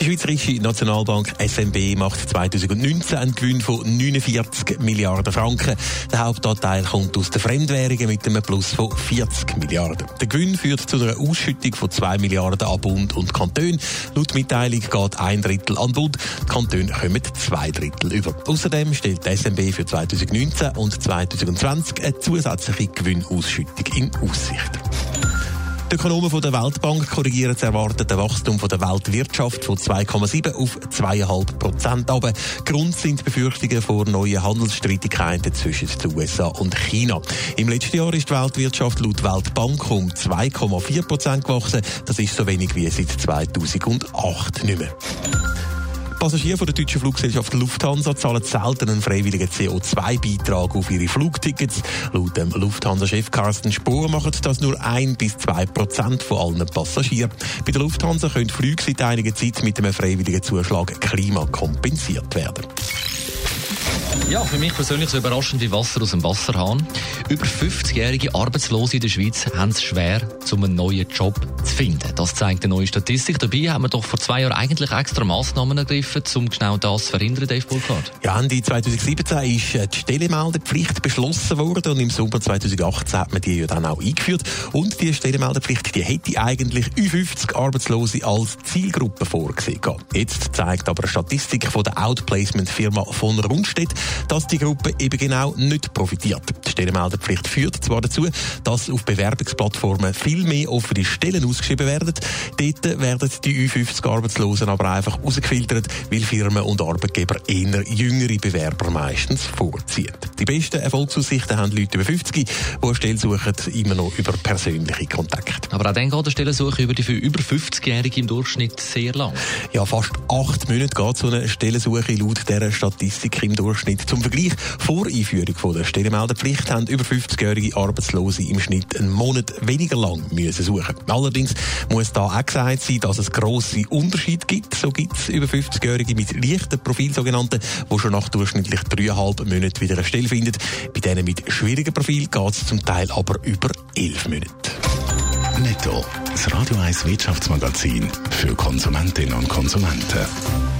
Die Schweizerische Nationalbank SNB macht 2019 einen Gewinn von 49 Milliarden Franken. Der Hauptanteil kommt aus den Fremdwährungen mit einem Plus von 40 Milliarden. Der Gewinn führt zu einer Ausschüttung von 2 Milliarden an Bund und Kanton. Laut Mitteilung geht ein Drittel an Bund, die Kantone kommen zwei Drittel über. Außerdem stellt die SNB für 2019 und 2020 eine zusätzliche Gewinnausschüttung in Aussicht. Die Ökonomen von der Weltbank korrigieren das erwartete Wachstum von der Weltwirtschaft von 2,7 auf 2,5 Prozent aber Grund sind Befürchtungen vor neuen Handelsstreitigkeiten zwischen den USA und China. Im letzten Jahr ist die Weltwirtschaft laut Weltbank um 2,4 Prozent gewachsen. Das ist so wenig wie seit 2008 nicht mehr. Passagiere von der deutschen Fluggesellschaft Lufthansa zahlen selten einen freiwilligen CO2-Beitrag auf ihre Flugtickets. Laut dem Lufthansa-Chef Carsten Spohr machen das nur ein bis zwei Prozent von allen Passagieren. Bei der Lufthansa können Flüge seit einiger Zeit mit einem freiwilligen Zuschlag Klima kompensiert werden. Ja, für mich persönlich so überraschend wie Wasser aus dem Wasserhahn. Über 50-jährige Arbeitslose in der Schweiz haben es schwer, um einen neuen Job zu finden. Das zeigt eine neue Statistik. Dabei haben wir doch vor zwei Jahren eigentlich extra Massnahmen ergriffen, um genau das zu verhindern, Dave Burkhardt. Ja, Ende 2017 ist äh, die Stellemeldepflicht beschlossen worden und im Sommer 2018 hat man die ja dann auch eingeführt. Und die Stellemeldepflicht, die hätte eigentlich 50 Arbeitslose als Zielgruppe vorgesehen. Jetzt zeigt aber eine Statistik von der Outplacement-Firma von Rundstedt, dass die Gruppe eben genau nicht profitiert. Die Stellenmeldepflicht führt zwar dazu, dass auf Bewerbungsplattformen viel mehr offene Stellen ausgeschrieben werden. Dort werden die U50 Arbeitslosen aber einfach rausgefiltert, weil Firmen und Arbeitgeber eher jüngere Bewerber meistens vorziehen. Die besten Erfolgsaussichten haben Leute über 50, die eine Stelle suchen, immer noch über persönliche Kontakte. Aber auch dann geht die Stellensuche über die für über 50-Jährige im Durchschnitt sehr lang. Ja, fast acht Monate geht so eine Stellensuche laut dieser Statistik im Durchschnitt. Zum Vergleich, vor Einführung der Stellenmeldepflicht haben über 50-jährige Arbeitslose im Schnitt einen Monat weniger lang müssen suchen. Allerdings muss da auch gesagt sein, dass es grosse Unterschiede gibt. So gibt es über 50-jährige mit leichten Profil sogenannten, die schon nach durchschnittlich dreieinhalb Monaten wieder eine Stelle finden. Bei denen mit schwierigen Profil geht es zum Teil aber über elf Monate. Netto, das Radio 1 Wirtschaftsmagazin für Konsumentinnen und Konsumenten.